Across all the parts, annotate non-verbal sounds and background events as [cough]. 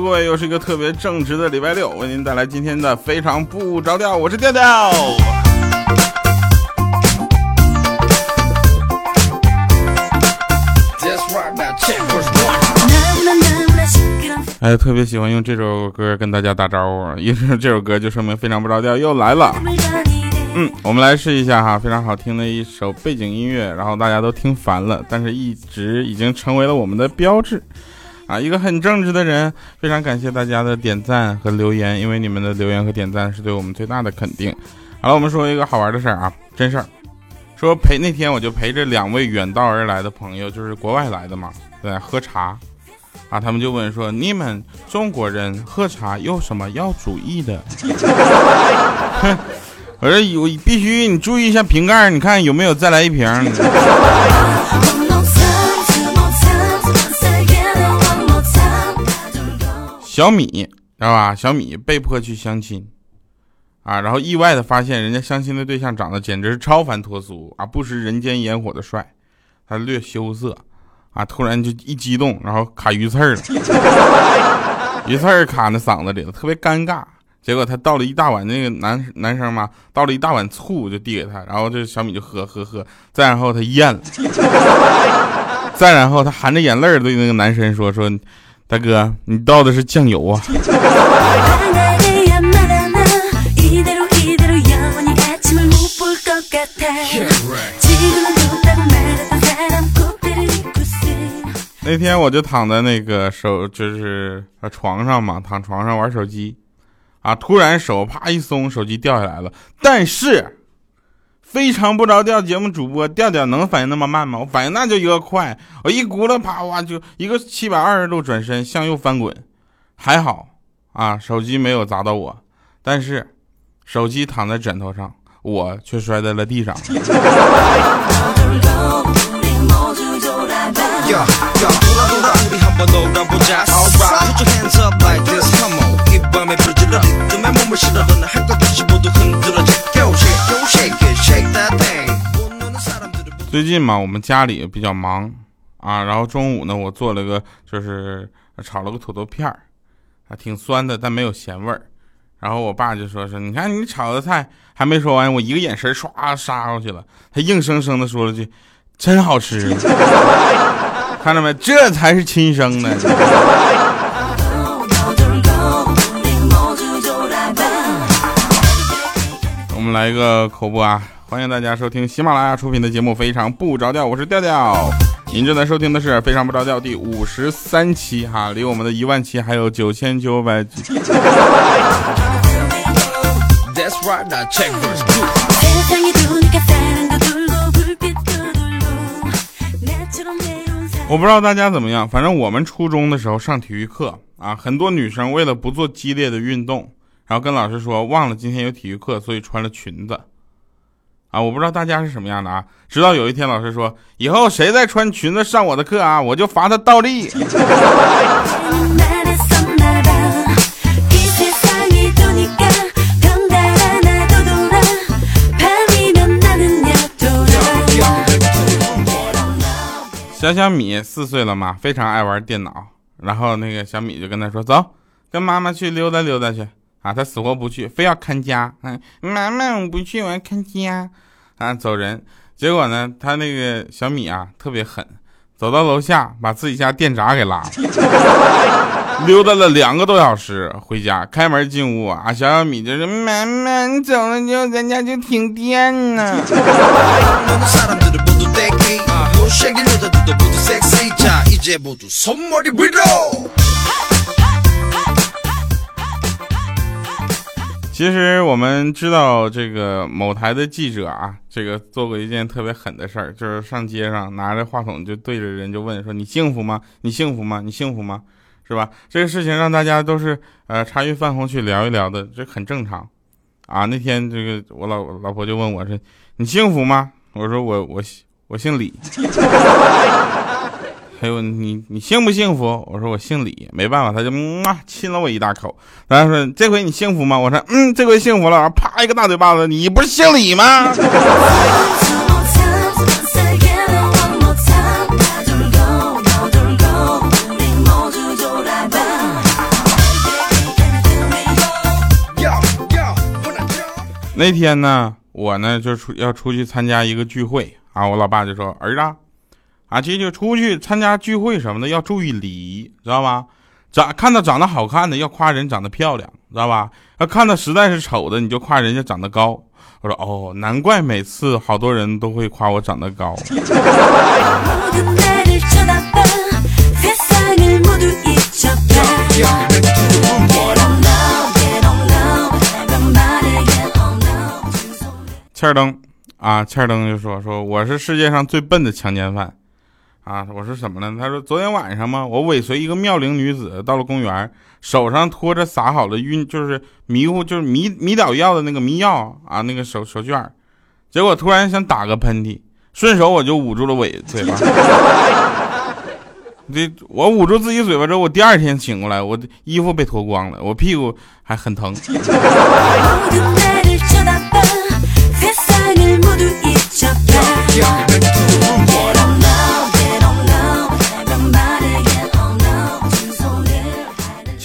各位，又是一个特别正直的礼拜六，为您带来今天的非常不着调。我是调调。哎，特别喜欢用这首歌跟大家打招呼，一是这首歌就说明非常不着调又来了。嗯，我们来试一下哈，非常好听的一首背景音乐，然后大家都听烦了，但是一直已经成为了我们的标志啊。一个很正直的人，非常感谢大家的点赞和留言，因为你们的留言和点赞是对我们最大的肯定。好了，我们说一个好玩的事儿啊，真事儿，说陪那天我就陪着两位远道而来的朋友，就是国外来的嘛，在喝茶啊，他们就问说，你们中国人喝茶有什么要注意的？[laughs] 我说有必须你注意一下瓶盖，你看有没有再来一瓶。小米知道吧？小米被迫去相亲啊，然后意外的发现人家相亲的对象长得简直是超凡脱俗啊，不食人间烟火的帅，他略羞涩啊，突然就一激动，然后卡鱼刺了，鱼刺卡那嗓子里了，特别尴尬。结果他倒了一大碗那个男男生嘛，倒了一大碗醋就递给他，然后这小米就喝喝喝，再然后他咽了，[laughs] 再然后他含着眼泪对那个男生说说，大哥你倒的是酱油啊。那天我就躺在那个手就是床上嘛，躺床上玩手机。啊！突然手啪一松，手机掉下来了。但是非常不着调，节目主播调调能反应那么慢吗？我反应那就一个快，我一轱辘啪哇就一个七百二十度转身向右翻滚，还好啊，手机没有砸到我，但是手机躺在枕头上，我却摔在了地上。[laughs] 最近嘛，我们家里比较忙啊，然后中午呢，我做了个就是炒了个土豆片儿，还挺酸的，但没有咸味儿。然后我爸就说说，你看你炒的菜还没说完，我一个眼神唰杀过去了，他硬生生的说了句，真好吃。[laughs] 看到没？这才是亲生的。我们来一个口播啊！欢迎大家收听喜马拉雅出品的节目《非常不着调》，我是调调。您正在收听的是《非常不着调》第五十三期哈，离我们的一万期还有九千九百。我不知道大家怎么样，反正我们初中的时候上体育课啊，很多女生为了不做激烈的运动，然后跟老师说忘了今天有体育课，所以穿了裙子。啊，我不知道大家是什么样的啊，直到有一天老师说，以后谁再穿裙子上我的课啊，我就罚他倒立。[laughs] 小小米四岁了嘛，非常爱玩电脑。然后那个小米就跟他说：“走，跟妈妈去溜达溜达去。”啊，他死活不去，非要看家。嗯，妈妈我不去，我要看家。啊，走人。结果呢，他那个小米啊特别狠，走到楼下把自己家电闸给拉了，[laughs] 溜达了两个多小时回家，开门进屋啊，小小米就是妈妈，你走了之后咱家就停电了。[laughs] 其实我们知道，这个某台的记者啊，这个做过一件特别狠的事儿，就是上街上拿着话筒就对着人就问说：“你幸福吗？你幸福吗？你幸福吗？是吧？”这个事情让大家都是呃茶余饭后去聊一聊的，这很正常啊。那天这个我老老婆就问我说：“你幸福吗？”我说：“我我我姓李。”他问你，你幸不幸福？我说我姓李，没办法，他就嗯嘛亲了我一大口。然后说这回你幸福吗？我说嗯，这回幸福了。啪一个大嘴巴子，你不是姓李吗？那天呢，我呢，就出，要出去参加一个聚会，啊，我老爸就说，儿子。这就出去参加聚会什么的要注意礼仪，知道吧？长看到长得好看的要夸人长得漂亮，知道吧？要看到实在是丑的你就夸人家长得高。”我说：“哦，难怪每次好多人都会夸我长得高。[laughs] ”欠儿登啊，欠儿登就说说我是世界上最笨的强奸犯，啊，我说什么呢？他说昨天晚上嘛，我尾随一个妙龄女子到了公园，手上托着撒好了晕，就是迷糊，就是迷迷倒药的那个迷药啊，那个手手绢，结果突然想打个喷嚏，顺手我就捂住了尾嘴巴。[laughs] 这我捂住自己嘴巴之后，我第二天醒过来，我的衣服被脱光了，我屁股还很疼。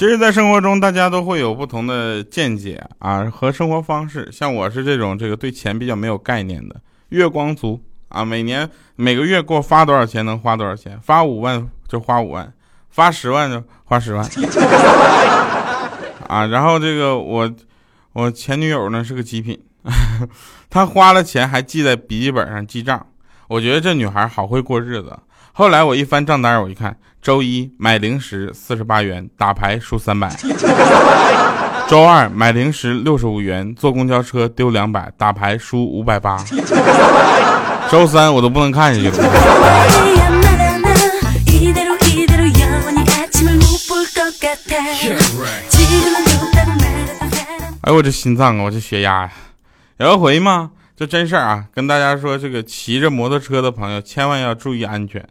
其实，在生活中，大家都会有不同的见解啊和生活方式。像我是这种这个对钱比较没有概念的月光族啊，每年每个月给我发多少钱能花多少钱，发五万就花五万，发十万就花十万 [laughs] 啊。然后这个我我前女友呢是个极品，[laughs] 她花了钱还记在笔记本上记账，我觉得这女孩好会过日子。后来我一翻账单，我一看，周一买零食四十八元，打牌输三百；[laughs] 周二买零食六十五元，坐公交车丢两百，打牌输五百八；[laughs] 周三我都不能看下去了。[laughs] 哎呦我这心脏啊，我这血压呀！有一回嘛，这真事儿啊，跟大家说，这个骑着摩托车的朋友千万要注意安全。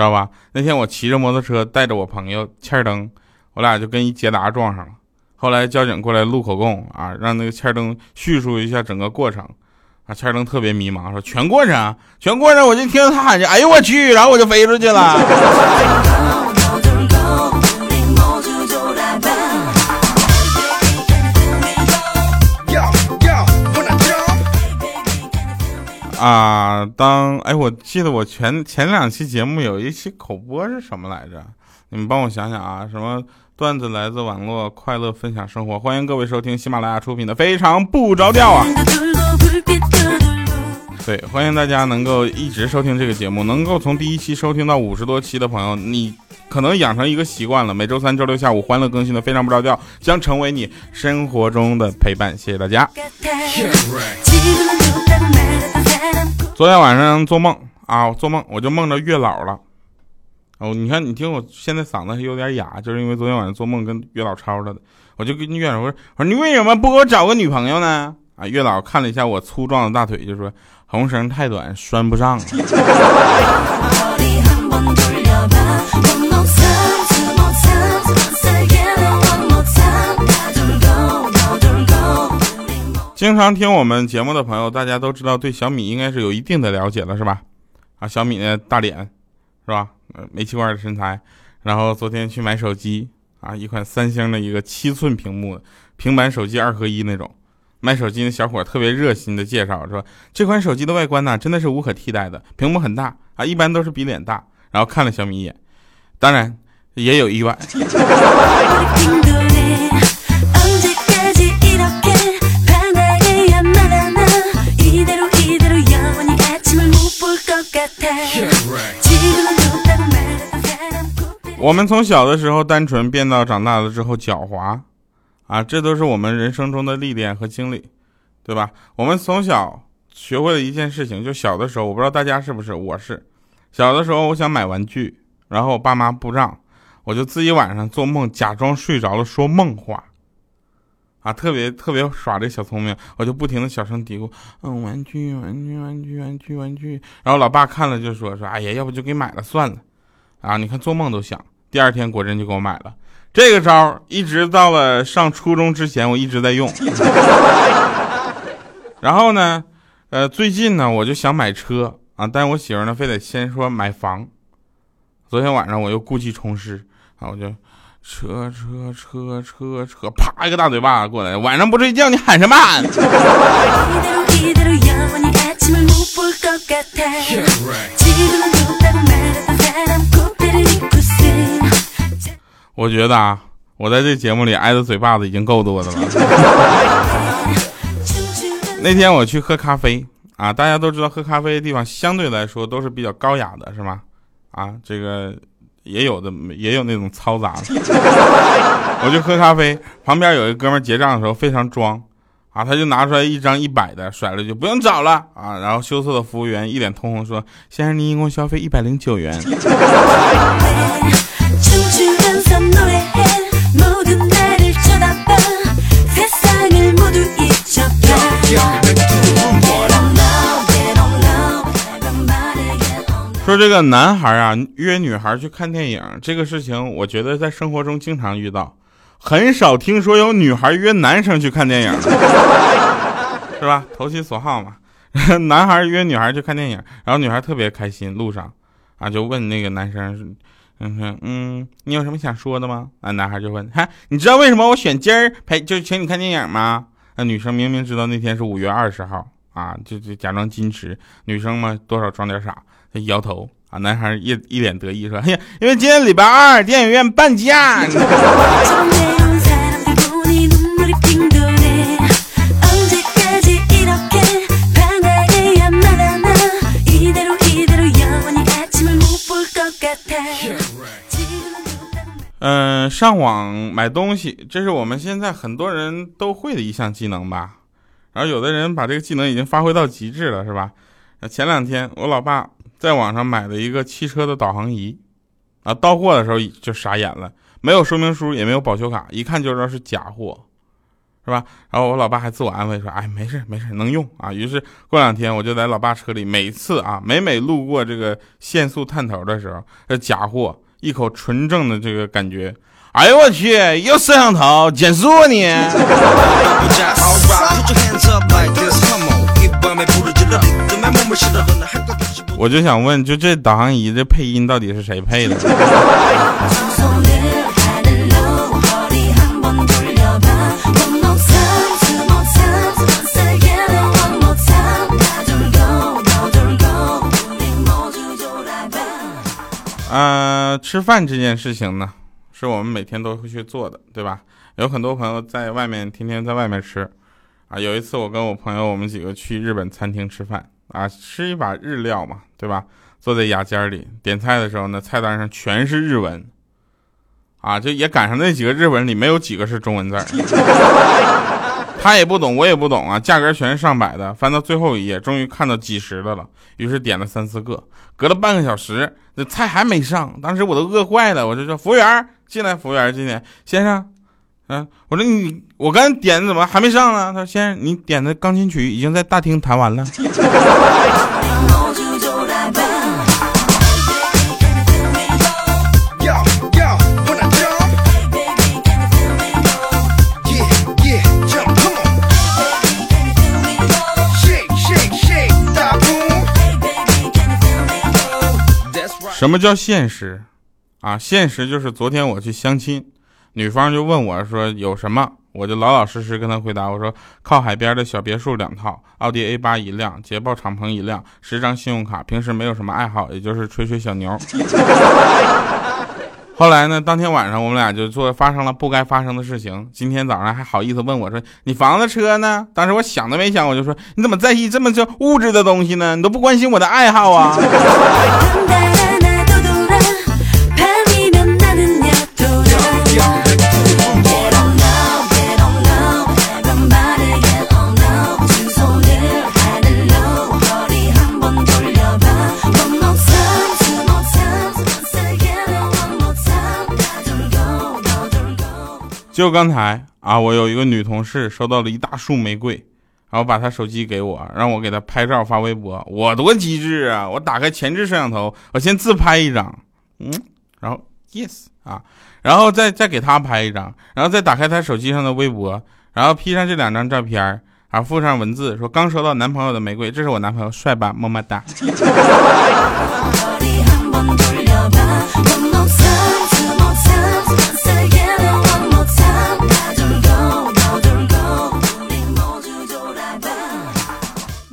知道吧？那天我骑着摩托车带着我朋友欠灯，我俩就跟一捷达撞上了。后来交警过来录口供啊，让那个欠灯叙述一下整个过程。啊，欠灯特别迷茫，说全过程，全过程，我就听到他喊着，哎呦我去，然后我就飞出去了。啊，当哎，我记得我前前两期节目有一期口播是什么来着？你们帮我想想啊，什么段子来自网络，快乐分享生活，欢迎各位收听喜马拉雅出品的《非常不着调》啊。对，欢迎大家能够一直收听这个节目，能够从第一期收听到五十多期的朋友，你可能养成一个习惯了，每周三、周六下午欢乐更新的《非常不着调》将成为你生活中的陪伴。谢谢大家。昨天晚上做梦啊，做梦我就梦着月老了。哦，你看，你听我现在嗓子还有点哑，就是因为昨天晚上做梦跟月老吵了的。我就跟月老说：“我说你为什么不给我找个女朋友呢？”啊，月老看了一下我粗壮的大腿，就说：“红绳太短，拴不上。”经常听我们节目的朋友，大家都知道对小米应该是有一定的了解了，是吧？啊，小米的大脸，是吧？呃，煤气罐的身材，然后昨天去买手机，啊，一款三星的一个七寸屏幕平板手机二合一那种。卖手机的小伙特别热心的介绍说，这款手机的外观呢，真的是无可替代的，屏幕很大啊，一般都是比脸大。然后看了小米一眼，当然也有意外。[laughs] 我们从小的时候单纯变到长大了之后狡猾，啊，这都是我们人生中的历练和经历，对吧？我们从小学会了一件事情，就小的时候，我不知道大家是不是，我是小的时候，我想买玩具，然后我爸妈不让，我就自己晚上做梦，假装睡着了说梦话。啊，特别特别耍这小聪明，我就不停的小声嘀咕，嗯，玩具，玩具，玩具，玩具，玩具。然后老爸看了就说说，哎呀，要不就给买了算了。啊，你看做梦都想。第二天果真就给我买了。这个招一直到了上初中之前，我一直在用。[laughs] 然后呢，呃，最近呢，我就想买车啊，但我媳妇呢，非得先说买房。昨天晚上我又故技重施啊，我就。车车车车车，啪一个大嘴巴过来。晚上不睡觉，你喊什么喊？我觉得啊，我在这节目里挨的嘴巴子已经够多的了。[laughs] 那天我去喝咖啡啊，大家都知道喝咖啡的地方相对来说都是比较高雅的，是吗？啊，这个也有的，也有那种嘈杂的。[laughs] 我就喝咖啡，旁边有一哥们结账的时候非常装啊，他就拿出来一张一百的，甩了就不用找了啊。然后羞涩的服务员一脸通红说：“先生，您一共消费一百零九元。” [laughs] 这个男孩啊约女孩去看电影这个事情，我觉得在生活中经常遇到，很少听说有女孩约男生去看电影，[laughs] 是吧？投其所好嘛。[laughs] 男孩约女孩去看电影，然后女孩特别开心，路上啊就问那个男生，嗯哼嗯，你有什么想说的吗？啊，男孩就问，嗨，你知道为什么我选今儿陪就请你看电影吗？那女生明明知道那天是五月二十号啊，就就假装矜持，女生嘛多少装点傻。他摇头啊，男孩一一脸得意说：“哎呀，因为今天礼拜二，电影院半价。”嗯，上网买东西，这是我们现在很多人都会的一项技能吧？然后有的人把这个技能已经发挥到极致了，是吧？前两天我老爸。在网上买了一个汽车的导航仪，啊，到货的时候就傻眼了，没有说明书，也没有保修卡，一看就知道是假货，是吧？然后我老爸还自我安慰说：“哎，没事没事，能用啊。”于是过两天我就在老爸车里，每次啊，每每路过这个限速探头的时候，这假货一口纯正的这个感觉，哎呦我去，又摄像头减速啊你！我就想问，就这导航仪这配音到底是谁配的？呃，吃饭这件事情呢，是我们每天都会去做的，对吧？有很多朋友在外面天天在外面吃，啊，有一次我跟我朋友，我们几个去日本餐厅吃饭。啊，吃一把日料嘛，对吧？坐在牙尖里点菜的时候呢，菜单上全是日文，啊，就也赶上那几个日文里没有几个是中文字儿。[laughs] 他也不懂，我也不懂啊，价格全是上百的。翻到最后一页，终于看到几十的了，于是点了三四个。隔了半个小时，那菜还没上，当时我都饿坏了，我就说服务员进来，服务员进来，先生。嗯，我说你，我刚点的怎么还没上呢？他说：“先生，你点的钢琴曲已经在大厅弹完了。”什么叫现实？啊，现实就是昨天我去相亲。女方就问我说：“有什么？”我就老老实实跟她回答：“我说靠海边的小别墅两套，奥迪 A 八一辆，捷豹敞篷一辆，十张信用卡。平时没有什么爱好，也就是吹吹小牛。[laughs] ”后来呢，当天晚上我们俩就做发生了不该发生的事情。今天早上还好意思问我说：“你房子车呢？”当时我想都没想，我就说：“你怎么在意这么这物质的东西呢？你都不关心我的爱好啊？” [laughs] 就刚才啊，我有一个女同事收到了一大束玫瑰，然后把她手机给我，让我给她拍照发微博。我多机智啊！我打开前置摄像头，我先自拍一张，嗯，然后 yes 啊，然后再再给她拍一张，然后再打开她手机上的微博，然后 P 上这两张照片，然后附上文字说刚收到男朋友的玫瑰，这是我男朋友，帅吧，么么哒。[laughs]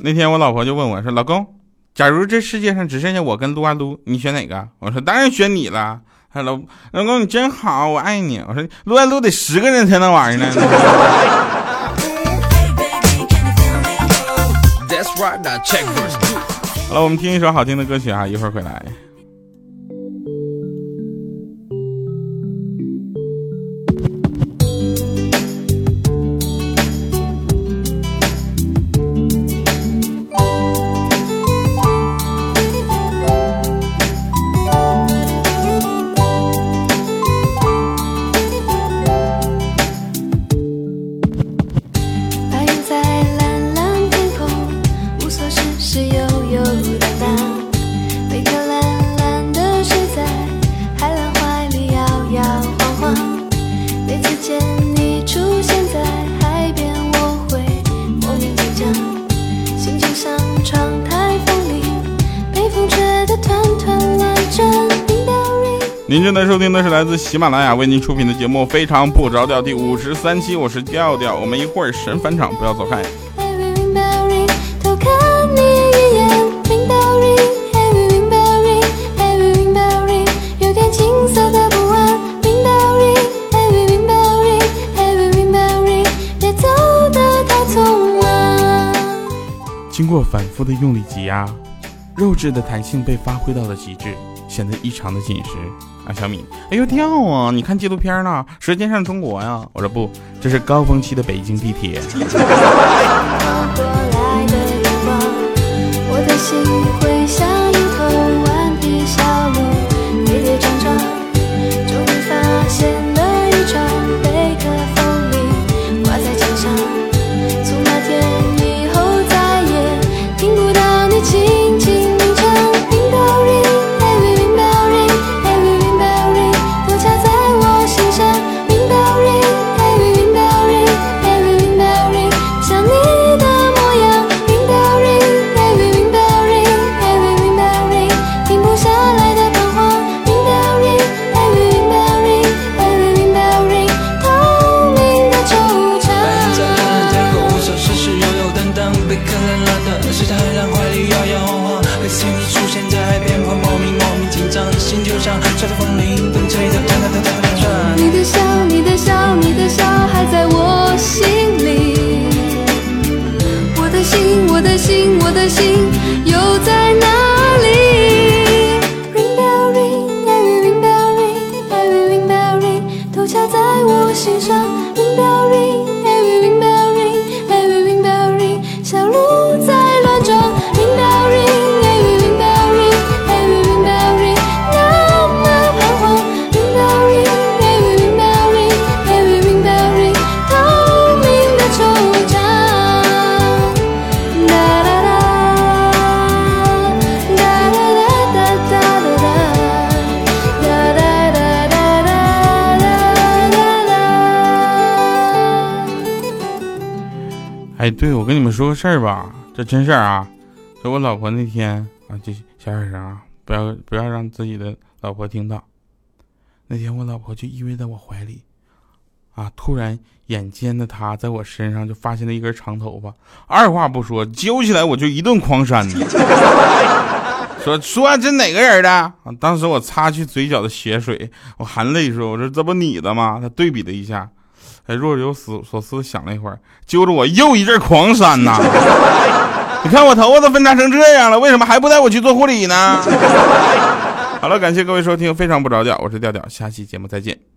那天我老婆就问我说：“老公，假如这世界上只剩下我跟撸啊撸，你选哪个？”我说：“当然选你了。”她说：“老老公你真好，我爱你。”我说：“撸啊撸得十个人才能玩呢。”好了，我们听一首好听的歌曲啊，一会儿回来。您正在收听的是来自喜马拉雅为您出品的节目《非常不着调》第五十三期，我是调调。我们一会儿神返场，不要走开。经过反复的用力挤压，肉质的弹性被发挥到了极致。显得异常的紧实啊，小米，哎呦掉啊！你看纪录片呢，《舌尖上的中国》呀。我说不，这是高峰期的北京地铁。[laughs] 事儿吧，这真事儿啊。就我老婆那天啊，就小点声啊，不要不要让自己的老婆听到。那天我老婆就依偎在我怀里，啊，突然眼尖的她在我身上就发现了一根长头发，二话不说揪起来我就一顿狂扇。说说这哪个人的？啊，当时我擦去嘴角的血水，我含泪说：“我说这不你的吗？”他对比了一下。哎，若有所所思想了一会儿，揪着我又一阵狂扇呐！[laughs] 你看我头发都分叉成这样了，为什么还不带我去做护理呢？[laughs] 好了，感谢各位收听，非常不着调，我是调调，下期节目再见。